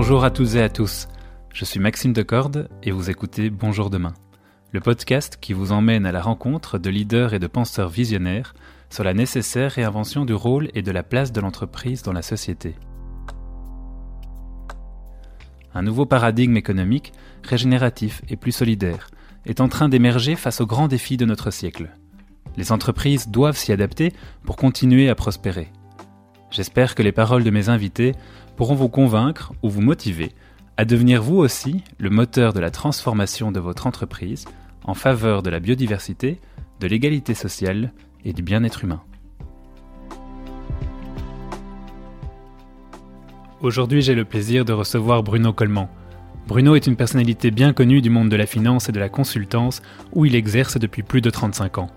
Bonjour à toutes et à tous. Je suis Maxime Decorde et vous écoutez Bonjour demain, le podcast qui vous emmène à la rencontre de leaders et de penseurs visionnaires sur la nécessaire réinvention du rôle et de la place de l'entreprise dans la société. Un nouveau paradigme économique, régénératif et plus solidaire, est en train d'émerger face aux grands défis de notre siècle. Les entreprises doivent s'y adapter pour continuer à prospérer. J'espère que les paroles de mes invités pourront vous convaincre ou vous motiver à devenir vous aussi le moteur de la transformation de votre entreprise en faveur de la biodiversité, de l'égalité sociale et du bien-être humain. Aujourd'hui, j'ai le plaisir de recevoir Bruno Coleman. Bruno est une personnalité bien connue du monde de la finance et de la consultance où il exerce depuis plus de 35 ans.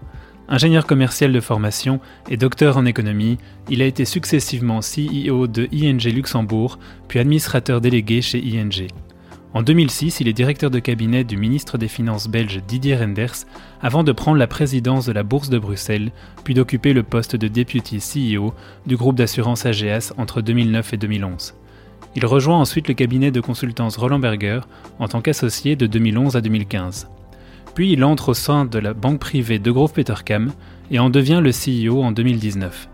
Ingénieur commercial de formation et docteur en économie, il a été successivement CEO de ING Luxembourg, puis administrateur délégué chez ING. En 2006, il est directeur de cabinet du ministre des Finances belge Didier Renders, avant de prendre la présidence de la Bourse de Bruxelles, puis d'occuper le poste de Deputy CEO du groupe d'assurance AGS entre 2009 et 2011. Il rejoint ensuite le cabinet de consultance Roland Berger en tant qu'associé de 2011 à 2015. Puis il entre au sein de la banque privée de Grove Petercam et en devient le CEO en 2019.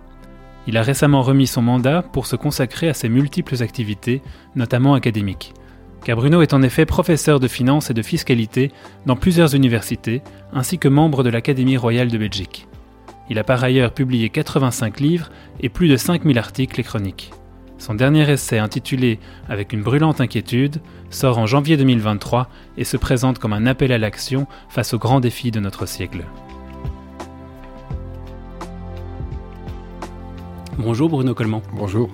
Il a récemment remis son mandat pour se consacrer à ses multiples activités, notamment académiques. Car Bruno est en effet professeur de finance et de fiscalité dans plusieurs universités, ainsi que membre de l'Académie royale de Belgique. Il a par ailleurs publié 85 livres et plus de 5000 articles et chroniques. Son dernier essai intitulé Avec une brûlante inquiétude sort en janvier 2023 et se présente comme un appel à l'action face aux grands défis de notre siècle. Bonjour Bruno Coleman. Bonjour.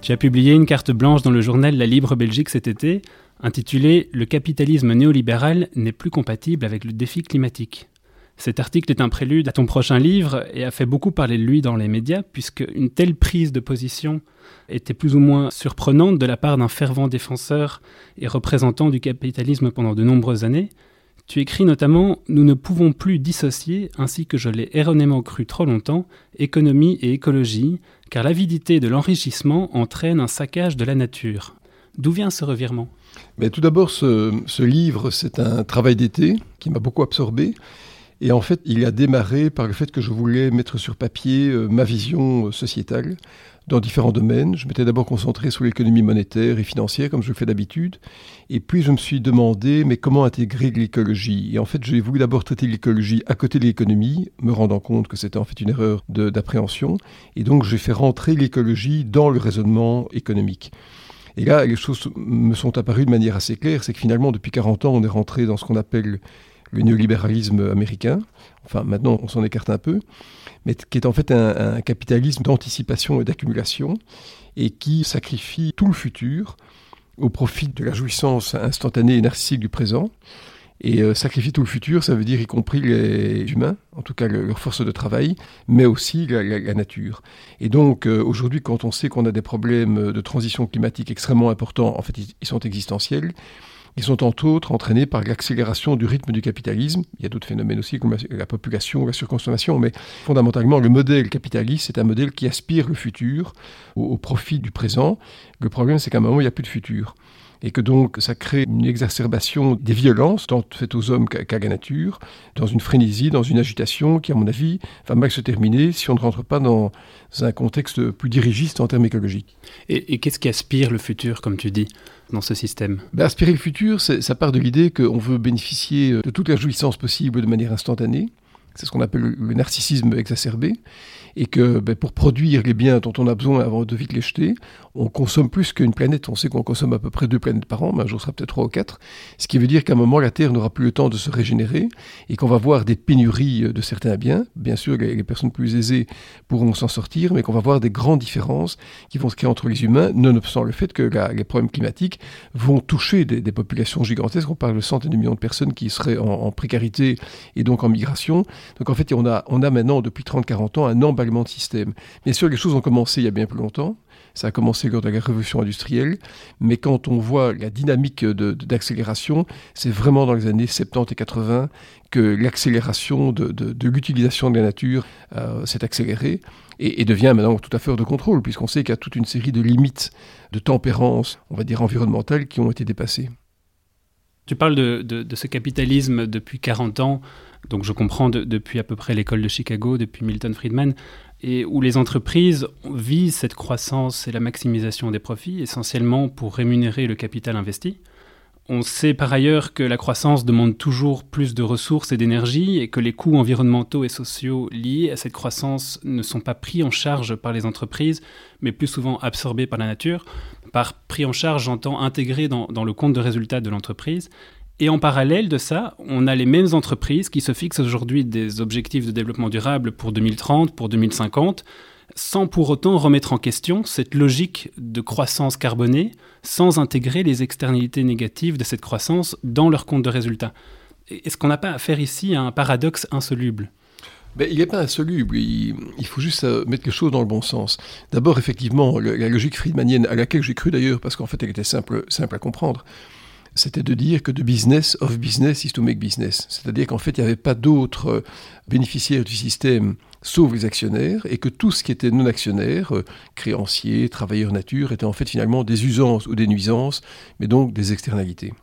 Tu as publié une carte blanche dans le journal La Libre Belgique cet été, intitulée Le capitalisme néolibéral n'est plus compatible avec le défi climatique. Cet article est un prélude à ton prochain livre et a fait beaucoup parler de lui dans les médias, puisque une telle prise de position était plus ou moins surprenante de la part d'un fervent défenseur et représentant du capitalisme pendant de nombreuses années. Tu écris notamment Nous ne pouvons plus dissocier, ainsi que je l'ai erronément cru trop longtemps, économie et écologie, car l'avidité de l'enrichissement entraîne un saccage de la nature. D'où vient ce revirement? Tout d'abord, ce livre, c'est un travail d'été qui m'a beaucoup absorbé et en fait, il a démarré par le fait que je voulais mettre sur papier euh, ma vision euh, sociétale dans différents domaines. Je m'étais d'abord concentré sur l'économie monétaire et financière, comme je le fais d'habitude. Et puis, je me suis demandé, mais comment intégrer l'écologie? Et en fait, j'ai voulu d'abord traiter l'écologie à côté de l'économie, me rendant compte que c'était en fait une erreur d'appréhension. Et donc, j'ai fait rentrer l'écologie dans le raisonnement économique. Et là, les choses me sont apparues de manière assez claire, c'est que finalement, depuis 40 ans, on est rentré dans ce qu'on appelle le néolibéralisme américain, enfin maintenant on s'en écarte un peu, mais qui est en fait un, capitalisme d'anticipation et d'accumulation, et qui sacrifie tout le futur au profit de la jouissance instantanée et narcissique du présent. Et euh, sacrifier tout le futur, ça veut dire y compris les humains, en tout cas leur force de travail, mais aussi la, nature. Et donc euh, aujourd'hui, quand on sait qu'on a des problèmes de transition climatique extrêmement importants, en fait ils sont existentiels, ils sont entre autres entraînés par l'accélération du rythme du capitalisme. Il y a d'autres phénomènes aussi comme la population, la surconsommation, mais fondamentalement, le modèle capitaliste, c'est un modèle qui aspire le futur au, profit du présent. Le problème, c'est qu'à un moment, il n'y a plus de futur et que donc ça crée une exacerbation des violences, tant faites aux hommes qu'à la nature, dans une frénésie, dans une agitation qui, à mon avis, va mal se terminer si on ne rentre pas dans un contexte plus dirigiste en termes écologiques. Et, qu'est-ce qui aspire le futur, comme tu dis, dans ce système? Ben, Aspirer le futur, ça part de l'idée qu'on veut bénéficier de toute la jouissance possible de manière instantanée. C'est ce qu'on appelle le narcissisme exacerbé et que ben, pour produire les biens dont on a besoin avant de vite les jeter, on consomme plus qu'une planète. On sait qu'on consomme à peu près deux planètes par an, mais un jour sera peut-être trois ou quatre. Ce qui veut dire qu'à un moment, la Terre n'aura plus le temps de se régénérer et qu'on va voir des pénuries de certains biens. Bien sûr, les, personnes plus aisées pourront s'en sortir, mais qu'on va voir des grandes différences qui vont se créer entre les humains, nonobstant le fait que les problèmes climatiques vont toucher des, populations gigantesques. On parle de centaines de millions de personnes qui seraient en, précarité et donc en migration. Donc en fait, on a, on a maintenant, depuis 30-40 ans, un emballement de système. Bien sûr, les choses ont commencé il y a bien plus longtemps. Ça a commencé lors de la révolution industrielle, mais quand on voit la dynamique d'accélération, c'est vraiment dans les années 70 et 80 que l'accélération de, l'utilisation de la nature euh, s'est accélérée et, devient maintenant tout à fait hors de contrôle, puisqu'on sait qu'il y a toute une série de limites de tempérance, on va dire environnementale, qui ont été dépassées. Tu parles de, ce capitalisme depuis 40 ans, donc je comprends depuis à peu près l'école de Chicago, depuis Milton Friedman, et où les entreprises visent cette croissance et la maximisation des profits essentiellement pour rémunérer le capital investi. On sait par ailleurs que la croissance demande toujours plus de ressources et d'énergie et que les coûts environnementaux et sociaux liés à cette croissance ne sont pas pris en charge par les entreprises, mais plus souvent absorbés par la nature. Par pris en charge, j'entends intégré dans, dans le compte de résultat de l'entreprise. Et en parallèle de ça, on a les mêmes entreprises qui se fixent aujourd'hui des objectifs de développement durable pour 2030, pour 2050, sans pour autant remettre en question cette logique de croissance carbonée, sans intégrer les externalités négatives de cette croissance dans leur compte de résultat. Est-ce qu'on n'a pas affaire ici à un paradoxe insoluble ben, il n'est pas insoluble, il, faut juste euh, mettre les choses dans le bon sens. D'abord, effectivement, la logique friedmanienne, à laquelle j'ai cru d'ailleurs, parce qu'en fait elle était simple, simple à comprendre, c'était de dire que de business of business is to make business. C'est-à-dire qu'en fait, il n'y avait pas d'autres euh, bénéficiaires du système sauf les actionnaires, et que tout ce qui était non actionnaire, euh, créanciers, travailleurs nature, était en fait finalement des usances ou des nuisances, mais donc des externalités.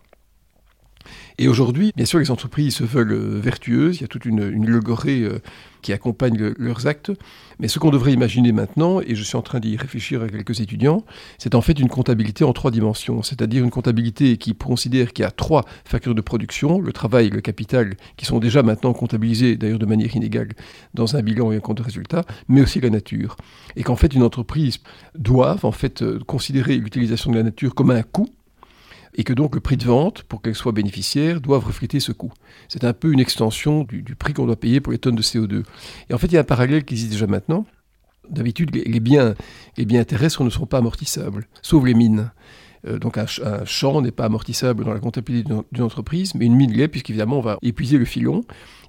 Et aujourd'hui, bien sûr, les entreprises se veulent euh, vertueuses, il y a toute une, logorée euh, qui accompagne leurs actes, mais ce qu'on devrait imaginer maintenant, et je suis en train d'y réfléchir avec quelques étudiants, c'est en fait une comptabilité en trois dimensions, c'est-à-dire une comptabilité qui considère qu'il y a trois facteurs de production, le travail, le capital, qui sont déjà maintenant comptabilisés d'ailleurs de manière inégale dans un bilan et un compte de résultat, mais aussi la nature. Et qu'en fait une entreprise doit en fait euh, considérer l'utilisation de la nature comme un coût, et que donc le prix de vente, pour qu'elle soit bénéficiaire, doit refléter ce coût. C'est un peu une extension du, prix qu'on doit payer pour les tonnes de CO2. Et en fait, il y a un parallèle qui existe déjà maintenant. D'habitude, les, biens, les biens terrestres ne sont pas amortissables, sauf les mines. Euh, donc un, champ n'est pas amortissable dans la comptabilité d'une entreprise, mais une mine l'est, puisqu'évidemment on va épuiser le filon.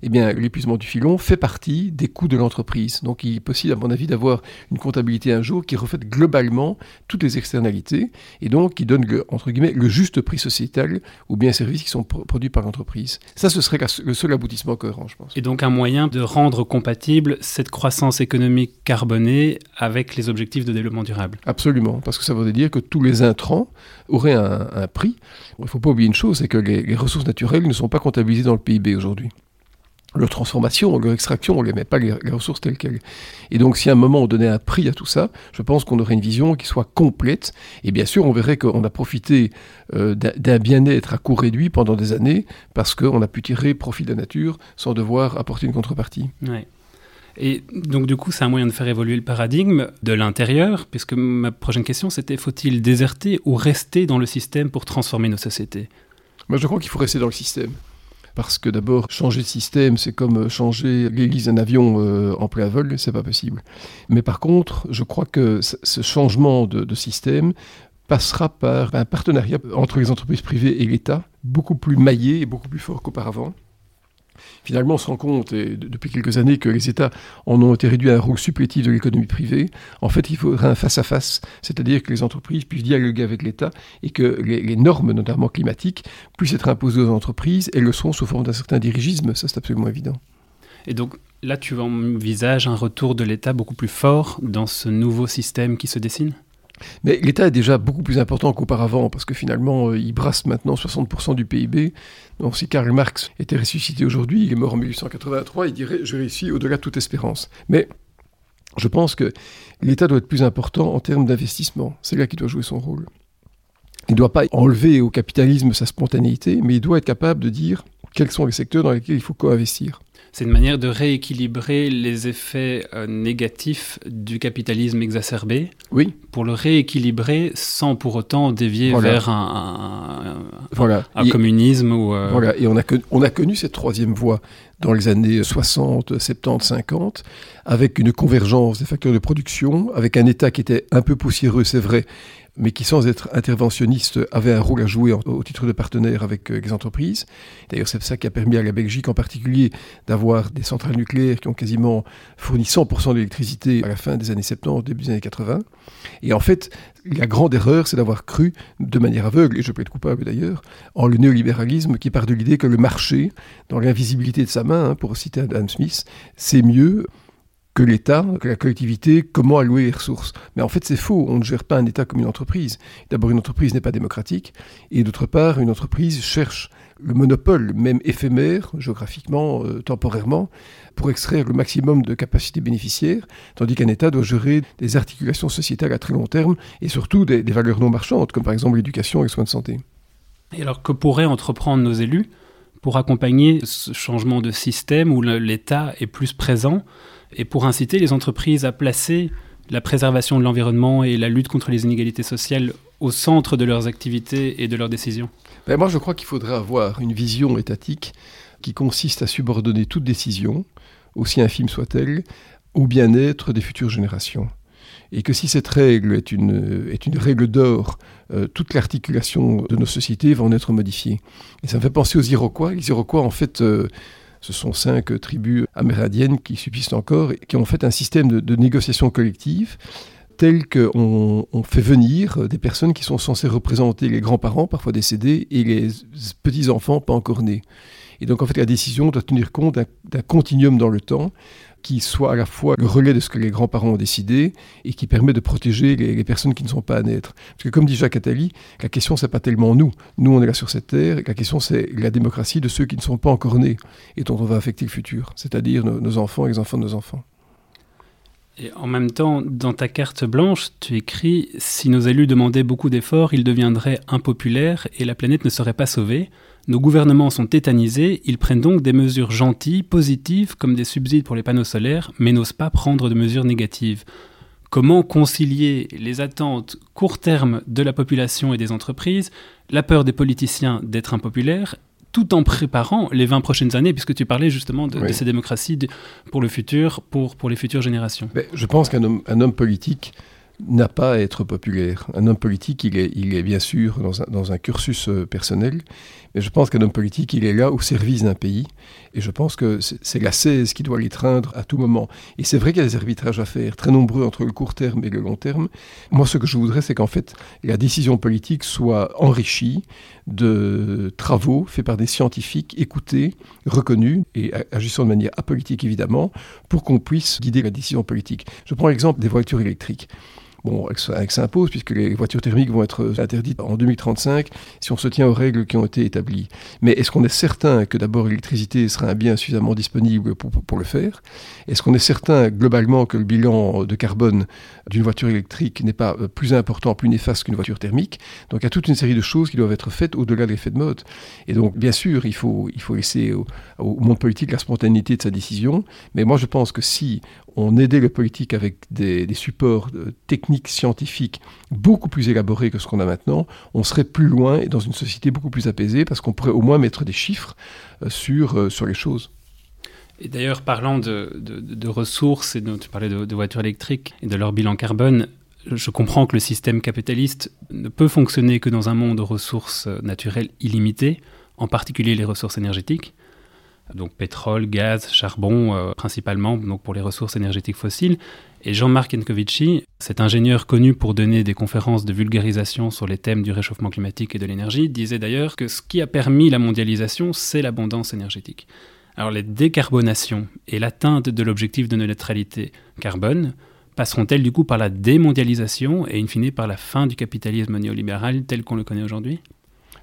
Eh bien, l'épuisement du filon fait partie des coûts de l'entreprise. Donc il est possible, à mon avis, d'avoir une comptabilité un jour qui reflète globalement toutes les externalités, et donc qui donne, le, entre guillemets, le juste prix sociétal aux biens et services qui sont produits par l'entreprise. Ça, ce serait le seul aboutissement cohérent, je pense. Et donc un moyen de rendre compatible cette croissance économique carbonée avec les objectifs de développement durable? Absolument, parce que ça veut dire que tous les intrants aurait un, prix. Il ne faut pas oublier une chose, c'est que les, ressources naturelles ne sont pas comptabilisées dans le PIB aujourd'hui leur transformation, leur extraction, on ne les met pas les, ressources telles quelles. Et donc, si à un moment on donnait un prix à tout ça, je pense qu'on aurait une vision qui soit complète. Et bien sûr, on verrait qu'on a profité euh, d'un bien-être à coût réduit pendant des années parce qu'on a pu tirer profit de la nature sans devoir apporter une contrepartie. Et donc du coup, c'est un moyen de faire évoluer le paradigme de l'intérieur, puisque ma prochaine question, c'était faut-il déserter ou rester dans le système pour transformer nos sociétés? Moi, je crois qu'il faut rester dans le système. Parce que d'abord, changer de système, c'est comme changer l'hélice d'un avion euh, en plein vol, c'est pas possible. Mais par contre, je crois que ce changement de système passera par un partenariat entre les entreprises privées et l'État, beaucoup plus maillé et beaucoup plus fort qu'auparavant. Finalement, on se compte, depuis quelques années, que les États en ont été réduits à un rôle supplétif de l'économie privée. En fait, il faudrait un face-à-face, c'est-à-dire que les entreprises puissent dialoguer avec l'État et que les, normes, notamment climatiques, puissent être imposées aux entreprises. et le sont sous forme d'un certain dirigisme, ça c'est absolument évident. Et donc là, tu envisages un retour de l'État beaucoup plus fort dans ce nouveau système qui se dessine? Mais l'État est déjà beaucoup plus important qu'auparavant, parce que finalement, euh, il brasse maintenant 60% du PIB. Donc si Karl Marx était ressuscité aujourd'hui, il est mort en 1883, il dirait « je réussis au-delà de toute espérance ». Mais je pense que l'État doit être plus important en termes d'investissement. C'est là qu'il doit jouer son rôle. Il ne doit pas enlever au capitalisme sa spontanéité, mais il doit être capable de dire quels sont les secteurs dans lesquels il faut co-investir c'est une manière de rééquilibrer les effets euh, négatifs du capitalisme exacerbé. Oui. Pour le rééquilibrer sans pour autant dévier vers un, voilà. un communisme. Ou, euh, Voilà, et on a, on a connu cette troisième voie dans les années 60, 70, 50, avec une convergence des facteurs de production, avec un État qui était un peu poussiéreux, c'est vrai, mais qui, sans être interventionniste, avait un rôle à jouer au titre de partenaire avec euh, les entreprises. D'ailleurs, c'est ça qui a permis à la Belgique en particulier d'avoir des centrales nucléaires qui ont quasiment fourni 100% de l'électricité à la fin des années 70, début des années 80. Et en fait, la grande erreur, c'est d'avoir cru, de manière aveugle, et je peux être coupable d'ailleurs, en le néolibéralisme qui part de l'idée que le marché, dans l'invisibilité de sa main, hein, pour citer Adam Smith, c'est mieux que l'État, que la collectivité, comment allouer les ressources. Mais en fait, c'est faux. On ne gère pas un État comme une entreprise. D'abord, une entreprise n'est pas démocratique. Et d'autre part, une entreprise cherche le monopole, même éphémère, géographiquement, euh, temporairement, pour extraire le maximum de capacités bénéficiaires, tandis qu'un État doit gérer des articulations sociétales à très long terme et surtout des, des valeurs non marchandes, comme par exemple l'éducation et les soins de santé. Et alors, que pourraient entreprendre nos élus pour accompagner ce changement de système où l'État est plus présent et pour inciter les entreprises à placer la préservation de l'environnement et la lutte contre les inégalités sociales au centre de leurs activités et de leurs décisions? Ben Moi, je crois qu'il faudrait avoir une vision étatique qui consiste à subordonner toute décision, aussi infime soit-elle, au bien-être des futures générations. Et que si cette règle est une, est une règle d'or, euh, toute l'articulation de nos sociétés va en être modifiée. Et ça me fait penser aux Iroquois. Les Iroquois, en fait, euh, ce sont cinq tribus amérindiennes qui subsistent encore et qui ont fait un système de, négociation collective tel qu'on on fait venir des personnes qui sont censées représenter les grands-parents, parfois décédés, et les petits-enfants pas encore nés. Et donc, en fait, la décision doit tenir compte d'un continuum dans le temps qui soit à la fois le relais de ce que les grands-parents ont décidé et qui permet de protéger les, personnes qui ne sont pas à naître. Parce que comme dit Jacques Attali, la question c'est pas tellement nous. Nous on est là sur cette terre, la question c'est la démocratie de ceux qui ne sont pas encore nés et dont on va affecter le futur, c'est-à-dire nos, nos enfants et les enfants de nos enfants. Et en même temps, dans ta carte blanche, tu écris Si nos élus demandaient beaucoup d'efforts, ils deviendraient impopulaires et la planète ne serait pas sauvée. Nos gouvernements sont tétanisés, ils prennent donc des mesures gentilles, positives, comme des subsides pour les panneaux solaires, mais n'osent pas prendre de mesures négatives. Comment concilier les attentes court terme de la population et des entreprises, la peur des politiciens d'être impopulaires, tout en préparant les 20 prochaines années, puisque tu parlais justement de, ces démocraties pour le futur, pour, pour les futures générations Je pense qu'un homme, un homme politique n'a pas à être populaire. Un homme politique, il est, il est bien sûr dans un, dans un cursus euh, personnel, mais je pense qu'un homme politique, il est là au service d'un pays. Et je pense que c'est la 16 qui doit l'étreindre à tout moment. Et c'est vrai qu'il y a des arbitrages à faire, très nombreux entre le court terme et le long terme. Moi, ce que je voudrais, c'est qu'en fait, la décision politique soit enrichie de travaux faits par des scientifiques, écoutés, reconnus et agissant de manière apolitique, évidemment, pour qu'on puisse guider la décision politique. Je prends l'exemple des voitures électriques. Bon, elle s'impose puisque les voitures thermiques vont être interdites en 2035 si on se tient aux règles qui ont été établies. Mais est-ce qu'on est certain que d'abord l'électricité sera un bien suffisamment disponible pour, pour, le faire? Est-ce qu'on est certain globalement que le bilan de carbone d'une voiture électrique n'est pas plus important, plus néfaste qu'une voiture thermique? Donc il y a toute une série de choses qui doivent être faites au-delà de l'effet de mode. Et donc bien sûr, il faut, il faut laisser au, au monde politique la spontanéité de sa décision. Mais moi je pense que si on aidait le politique avec des, supports euh, techniques, scientifiques beaucoup plus élaborés que ce qu'on a maintenant, on serait plus loin et dans une société beaucoup plus apaisée parce qu'on pourrait au moins mettre des chiffres euh, sur, euh, sur les choses. Et d'ailleurs, parlant de, ressources, et dont tu parlais de, voitures électriques et de leur bilan carbone, je comprends que le système capitaliste ne peut fonctionner que dans un monde de ressources naturelles illimitées, en particulier les ressources énergétiques donc pétrole, gaz, charbon euh, principalement, pour les ressources énergétiques fossiles. Et Jean-Marc Enkovici, cet ingénieur connu pour donner des conférences de vulgarisation sur les thèmes du réchauffement climatique et de l'énergie, disait d'ailleurs que ce qui a permis la mondialisation, c'est l'abondance énergétique. Alors les décarbonations et l'atteinte de l'objectif de neutralité carbone passeront-elles du coup par la démondialisation et in fine par la fin du capitalisme néolibéral tel qu'on le connaît aujourd'hui?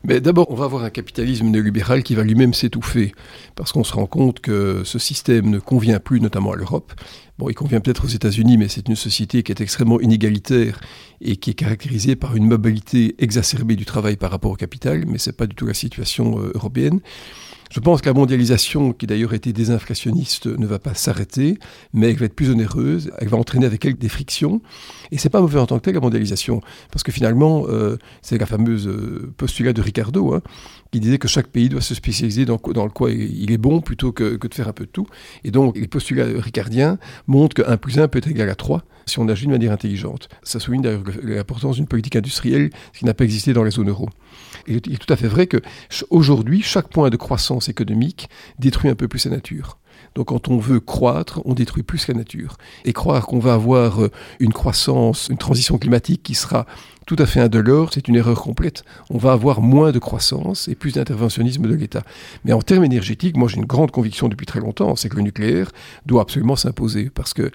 Mais d'abord, on va avoir un capitalisme néolibéral qui va lui-même s'étouffer, parce qu'on se rend compte que ce système ne convient plus, notamment à l'Europe. Bon, il convient peut-être aux États-Unis, mais c'est une société qui est extrêmement inégalitaire et qui est caractérisée par une mobilité exacerbée du travail par rapport au capital, mais ce n'est pas du tout la situation euh, européenne. Je pense que la mondialisation, qui d'ailleurs été désinflationniste, ne va pas s'arrêter, mais elle va être plus onéreuse, elle va entraîner avec elle des frictions. Et c'est pas mauvais en tant que tel la mondialisation, parce que finalement, euh, c'est la fameuse euh, postulat de Ricardo, hein, qui disait que chaque pays doit se spécialiser dans, dans le quoi il est bon plutôt que, que, de faire un peu de tout. Et donc, les postulats ricardiens montrent que 1 plus 1 peut être égal à 3 si on agit de manière intelligente. Ça souligne d'ailleurs l'importance d'une politique industrielle qui n'a pas existé dans les zones euro. Il est tout à fait vrai que aujourd'hui, chaque point de croissance économique détruit un peu plus sa nature. Donc quand on veut croître, on détruit plus la nature. Et croire qu'on va avoir euh, une croissance, une transition climatique qui sera tout à fait indolore, c'est une erreur complète. On va avoir moins de croissance et plus d'interventionnisme de l'État. Mais en termes énergétiques, moi j'ai une grande conviction depuis très longtemps, c'est que le nucléaire doit absolument s'imposer parce que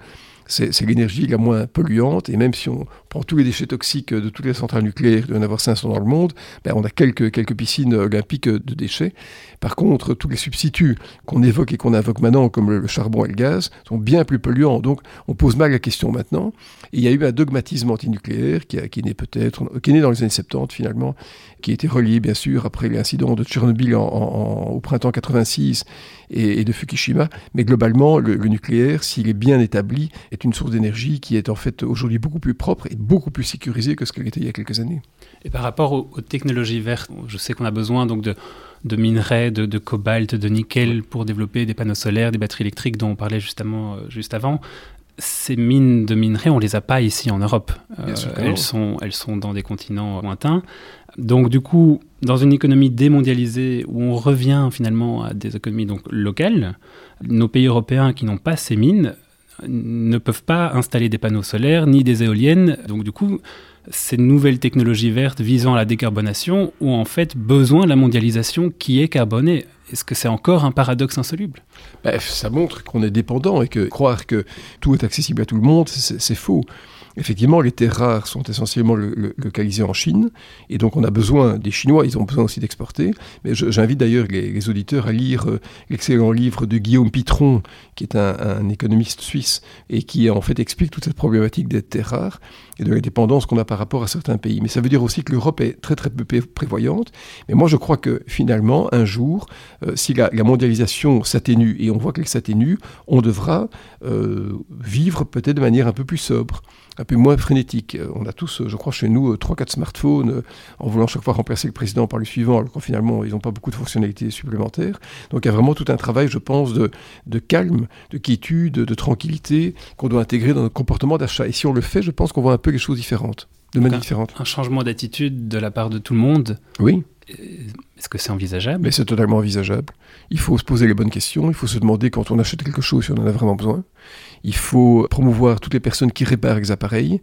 c'est l'énergie la moins polluante, et même si on tous les déchets toxiques de toutes les centrales nucléaires, il doit y en avoir 500 dans le monde, ben on a quelques, piscines olympiques de déchets. Par contre, tous les substituts qu'on évoque et qu'on invoque maintenant, comme le, charbon et le gaz, sont bien plus polluants. Donc, on pose mal la question maintenant. Il y a eu un dogmatisme antinucléaire qui, qui est né peut-être, qui est dans les années 70 finalement, qui a été relié bien sûr après l'incident de Tchernobyl au printemps 86 et, de Fukushima. Mais globalement, le, nucléaire, s'il est bien établi, est une source d'énergie qui est en fait aujourd'hui beaucoup plus propre et beaucoup plus sécurisée que ce qu'elle était il y a quelques années. Et par rapport aux, technologies vertes, je sais qu'on a besoin donc de, de minerais, de, cobalt, de nickel pour développer des panneaux solaires, des batteries électriques dont on parlait justement euh, juste avant ces mines de minerais, on les a pas ici en Europe. Euh, elles, sont, elles sont dans des continents lointains. Donc du coup, dans une économie démondialisée où on revient finalement à des économies donc locales, nos pays européens qui n'ont pas ces mines ne peuvent pas installer des panneaux solaires ni des éoliennes. Donc du coup, ces nouvelles technologies vertes visant à la décarbonation ont en fait besoin de la mondialisation qui est carbonée. Est-ce que c'est encore un paradoxe insoluble? Bref, Ça montre qu'on est dépendant et que croire que tout est accessible à tout le monde, c'est faux. Effectivement, les terres rares sont essentiellement localisées en Chine, et donc on a besoin des Chinois, ils ont besoin aussi d'exporter. Mais j'invite d'ailleurs les, auditeurs à lire euh, l'excellent livre de Guillaume Pitron, qui est un, économiste suisse, et qui en fait explique toute cette problématique des terres rares et de la dépendance qu'on a par rapport à certains pays. Mais ça veut dire aussi que l'Europe est très très peu prévoyante. Mais moi je crois que finalement, un jour, euh, si la, mondialisation s'atténue, et on voit qu'elle s'atténue, on devra euh, vivre peut-être de manière un peu plus sobre un peu moins frénétique. Euh, on a tous, je crois, chez nous, 3-4 smartphones, en voulant chaque fois remplacer le président par le suivant, alors qu'en finalement, ils n'ont pas beaucoup de fonctionnalités supplémentaires. Donc il y a vraiment tout un travail, je pense, de, calme, de quiétude, de tranquillité qu'on doit intégrer dans notre comportement d'achat. Et si on le fait, je pense qu'on voit un les choses différentes, de manière différente. Un changement d'attitude de la part de tout le monde. Oui. Est-ce que c'est envisageable? Mais c'est totalement envisageable. Il faut se poser les bonnes questions, il faut se demander quand on achète quelque chose si on en a vraiment besoin. Il faut promouvoir toutes les personnes qui réparent les appareils.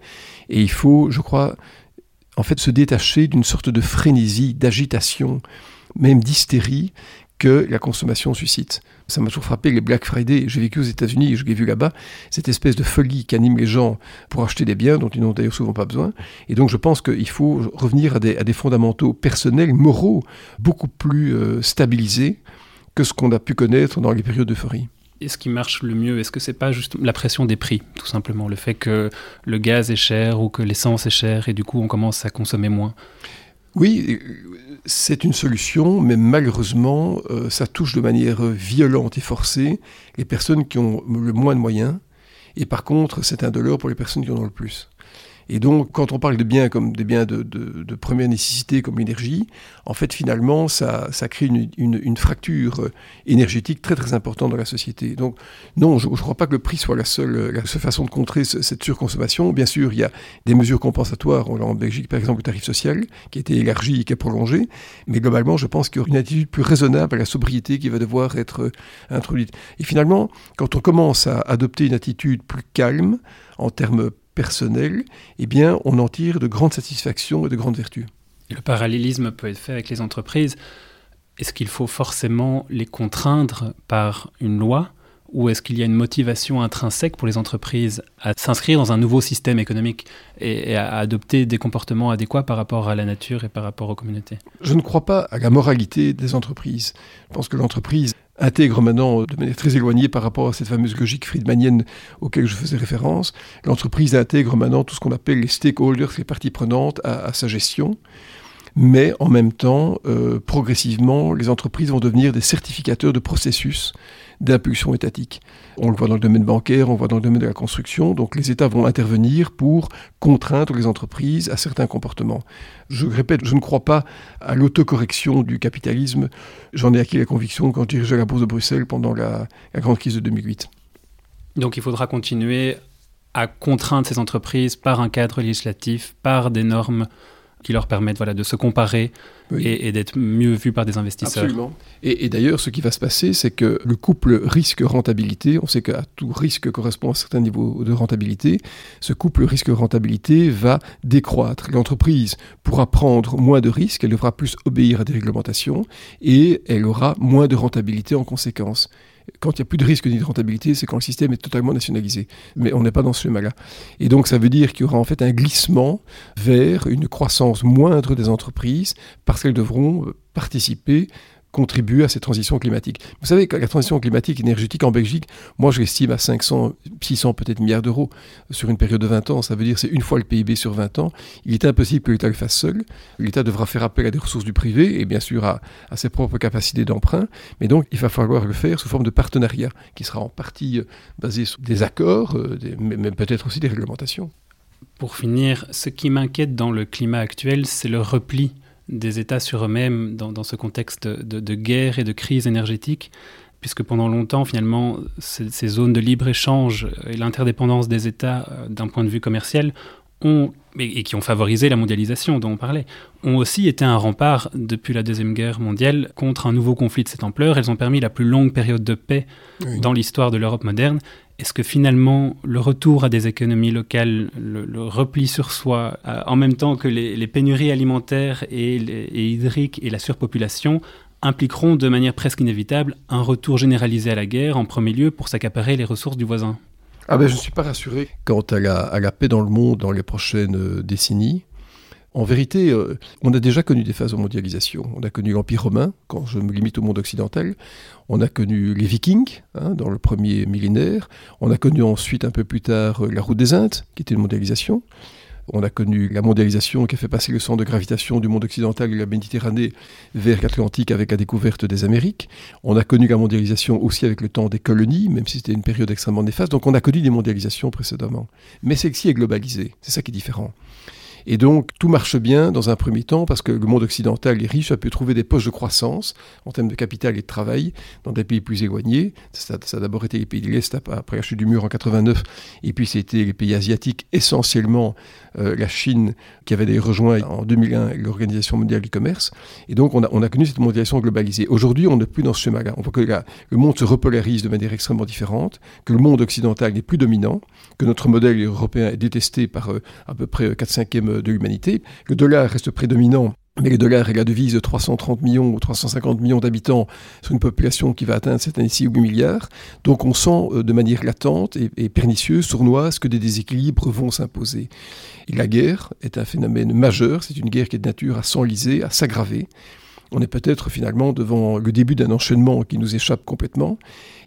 Et il faut, je crois, en fait, se détacher d'une sorte de frénésie, d'agitation, même d'hystérie que la consommation suscite. Ça m'a toujours frappé, les Black Friday, j'ai vécu aux États-Unis et je l'ai vu là-bas, cette espèce de folie qui anime les gens pour acheter des biens dont ils n'ont d'ailleurs souvent pas besoin. Et donc je pense qu'il faut revenir à des, fondamentaux personnels, moraux, beaucoup plus euh, stabilisés que ce qu'on a pu connaître dans les périodes d'euphorie. Et ce qui marche le mieux Est-ce que c'est pas juste la pression des prix, tout simplement? Le fait que le gaz est cher ou que l'essence est chère et du coup on commence à consommer moins? Oui, c'est une solution, mais malheureusement, euh, ça touche de manière violente et forcée les personnes qui ont le moins de moyens. Et par contre, c'est un dollar pour les personnes qui en ont le plus. Et donc, quand on parle de biens comme des biens de, première nécessité, comme l'énergie, en fait, finalement, ça, crée une, fracture énergétique très très importante dans la société. Donc, non, je ne crois pas que le prix soit la seule, la seule façon de contrer cette surconsommation. Bien sûr, il y a des mesures compensatoires. On en Belgique, par exemple, le tarif social, qui a été élargi et qui a prolongé. Mais globalement, je pense qu'il y aura une attitude plus raisonnable à la sobriété qui va devoir être introduite. Et finalement, quand on commence à adopter une attitude plus calme, en termes personnel, eh bien, on en tire de grandes satisfactions et de grandes vertus. le parallélisme peut être fait avec les entreprises. Est-ce qu'il faut forcément les contraindre par une loi ou est-ce qu'il y a une motivation intrinsèque pour les entreprises à s'inscrire dans un nouveau système économique et, à adopter des comportements adéquats par rapport à la nature et par rapport aux communautés? Je ne crois pas à la moralité des entreprises. Je pense que l'entreprise intègre maintenant de manière très éloignée par rapport à cette fameuse logique friedmanienne auquel je faisais référence. L'entreprise intègre maintenant tout ce qu'on appelle les stakeholders, les parties prenantes à, sa gestion. Mais en même temps, euh, progressivement, les entreprises vont devenir des certificateurs de processus d'impulsion étatique. On le voit dans le domaine bancaire, on le voit dans le domaine de la construction. Donc les États vont intervenir pour contraindre les entreprises à certains comportements. Je répète, je ne crois pas à l'autocorrection du capitalisme. J'en ai acquis la conviction quand je dirigeais la Bourse de Bruxelles pendant la, la grande crise de 2008. Donc il faudra continuer à contraindre ces entreprises par un cadre législatif, par des normes qui leur permettent voilà, de se comparer et, d'être mieux vus par des investisseurs. Absolument. Et, d'ailleurs, ce qui va se passer, c'est que le couple risque-rentabilité, on sait qu'à tout risque correspond à un certain niveau de rentabilité, ce couple risque-rentabilité va décroître. L'entreprise pourra prendre moins de risques, elle devra plus obéir à des réglementations et elle aura moins de rentabilité en conséquence. Quand il n'y a plus de risque ni de rentabilité, c'est quand le système est totalement nationalisé. Mais on n'est pas dans ce schéma-là. Et donc ça veut dire qu'il y aura en fait un glissement vers une croissance moindre des entreprises parce qu'elles devront participer contribuer à cette transition climatique. Vous savez que la transition climatique énergétique en Belgique, moi je l'estime à 500, 600 peut-être milliards d'euros sur une période de 20 ans. Ça veut dire c'est une fois le PIB sur 20 ans. Il est impossible que l'État le fasse seul. L'État devra faire appel à des ressources du privé et bien sûr à, ses propres capacités d'emprunt. Mais donc il va falloir le faire sous forme de partenariat qui sera en partie euh, basé sur des accords, euh, mais peut-être aussi des réglementations. Pour finir, ce qui m'inquiète dans le climat actuel, c'est le repli des États sur eux-mêmes dans, ce contexte de, guerre et de crise énergétique, puisque pendant longtemps, finalement, ces, zones de libre-échange et l'interdépendance des États euh, d'un point de vue commercial ont, et, qui ont favorisé la mondialisation dont on parlait, ont aussi été un rempart depuis la Deuxième Guerre mondiale contre un nouveau conflit de cette ampleur. Elles ont permis la plus longue période de paix dans l'histoire de l'Europe moderne est-ce que finalement le retour à des économies locales, le, repli sur soi, euh, en même temps que les, pénuries alimentaires et, hydriques et la surpopulation, impliqueront de manière presque inévitable un retour généralisé à la guerre, en premier lieu pour s'accaparer les ressources du voisin? Ah ben, Je ne suis pas rassuré quant à la paix dans le monde dans les prochaines euh, décennies. En vérité, euh, on a déjà connu des phases de mondialisation. On a connu l'Empire romain, quand je me limite au monde occidental. On a connu les Vikings, hein, dans le premier millénaire. On a connu ensuite, un peu plus tard, euh, la route des Indes, qui était une mondialisation. On a connu la mondialisation qui a fait passer le centre de gravitation du monde occidental et la Méditerranée vers l'Atlantique avec la découverte des Amériques. On a connu la mondialisation aussi avec le temps des colonies, même si c'était une période extrêmement néfaste. Donc on a connu des mondialisations précédemment. Mais celle-ci est globalisée. C'est ça qui est différent. Et donc tout marche bien dans un premier temps parce que le monde occidental est riche, a pu trouver des poches de croissance en termes de capital et de travail dans des pays plus éloignés. Ça, a d'abord été les pays de l'Est après la chute du mur en 89, et puis c'était les pays asiatiques, essentiellement euh, la Chine qui avait rejoint en 2001 l'Organisation mondiale du commerce. Et donc on a, on a connu cette mondialisation globalisée. Aujourd'hui, on n'est plus dans ce schéma-là. On voit que le monde se repolarise de manière extrêmement différente, que le monde occidental n'est plus dominant, que notre modèle européen est détesté par euh, à peu près 4 5 de l'humanité. Le dollar reste prédominant mais le dollar est la devise de 330 millions ou 350 millions d'habitants sur une population qui va atteindre cette année-ci 8 milliards. Donc on sent euh, de manière latente et, pernicieuse, sournoise, que des déséquilibres vont s'imposer. Et la guerre est un phénomène majeur, c'est une guerre qui est de nature à s'enliser, à s'aggraver. On est peut-être finalement devant le début d'un enchaînement qui nous échappe complètement.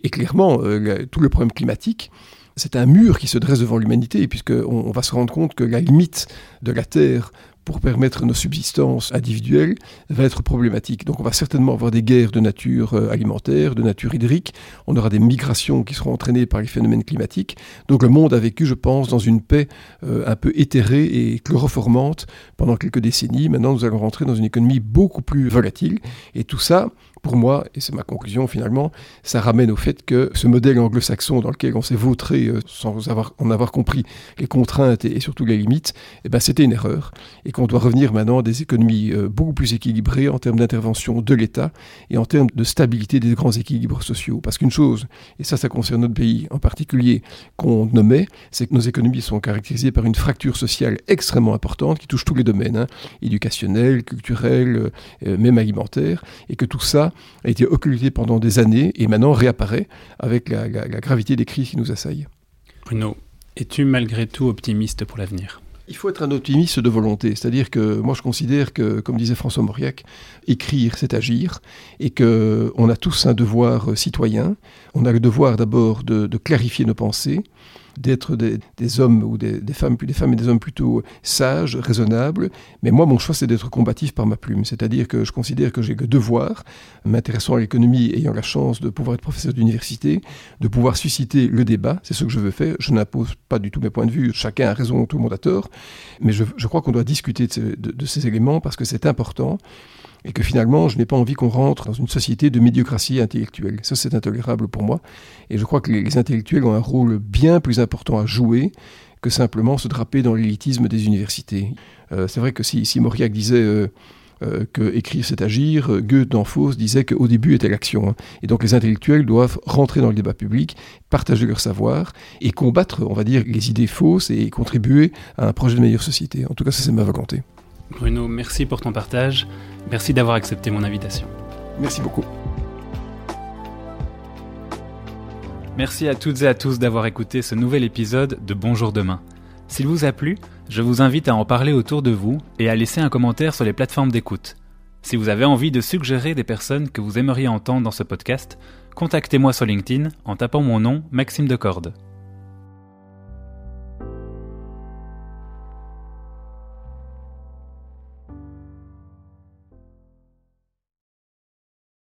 Et clairement, euh, tout le problème climatique, c'est un mur qui se dresse devant l'humanité, puisqu'on on va se rendre compte que la limite de la Terre pour permettre nos subsistances individuelles va être problématique. Donc on va certainement avoir des guerres de nature euh, alimentaire, de nature hydrique, on aura des migrations qui seront entraînées par les phénomènes climatiques. Donc le monde a vécu, je pense, dans une paix euh, un peu éthérée et chloroformante pendant quelques décennies. Maintenant, nous allons rentrer dans une économie beaucoup plus volatile. Et tout ça, pour moi, et c'est ma conclusion finalement, ça ramène au fait que ce modèle anglo-saxon dans lequel on s'est vautré euh, sans avoir, en avoir compris les contraintes et, surtout les limites, eh ben, c'était une erreur. Qu'on doit revenir maintenant à des économies euh, beaucoup plus équilibrées en termes d'intervention de l'État et en termes de stabilité des grands équilibres sociaux. Parce qu'une chose, et ça, ça concerne notre pays en particulier, qu'on nommait, c'est que nos économies sont caractérisées par une fracture sociale extrêmement importante qui touche tous les domaines, hein, éducationnel, culturel, euh, même alimentaire, et que tout ça a été occulté pendant des années et maintenant réapparaît avec la, gravité des crises qui nous assaillent. Bruno, es-tu malgré tout optimiste pour l'avenir? Il faut être un optimiste de volonté, c'est-à-dire que moi je considère que, comme disait François Mauriac, écrire c'est agir, et que on a tous un devoir citoyen. On a le devoir d'abord de clarifier nos pensées, d'être des, hommes ou des, femmes, des femmes et des hommes plutôt sages, raisonnables. Mais moi, mon choix, c'est d'être combatif par ma plume. C'est-à-dire que je considère que j'ai le devoir, m'intéressant à l'économie, ayant la chance de pouvoir être professeur d'université, de pouvoir susciter le débat. C'est ce que je veux faire. Je n'impose pas du tout mes points de vue. Chacun a raison, tout le monde a tort. Mais je, crois qu'on doit discuter de ces éléments parce que c'est important et que finalement, je n'ai pas envie qu'on rentre dans une société de médiocratie intellectuelle. Ça, c'est intolérable pour moi. Et je crois que les, intellectuels ont un rôle bien plus important à jouer que simplement se draper dans l'élitisme des universités. Euh, c'est vrai que si, Mauriac disait euh, euh, que écrire c'est agir, Goethe dans Faust disait qu'au début était l'action. Hein. Et donc les intellectuels doivent rentrer dans le débat public, partager leur savoir et combattre, on va dire, les idées fausses et contribuer à un projet de meilleure société. En tout cas, ça c'est ma volonté. Bruno, merci pour ton partage. Merci d'avoir accepté mon invitation. Merci beaucoup. Merci à toutes et à tous d'avoir écouté ce nouvel épisode de Bonjour demain. S'il vous a plu, je vous invite à en parler autour de vous et à laisser un commentaire sur les plateformes d'écoute. Si vous avez envie de suggérer des personnes que vous aimeriez entendre dans ce podcast, contactez-moi sur LinkedIn en tapant mon nom Maxime Decorde.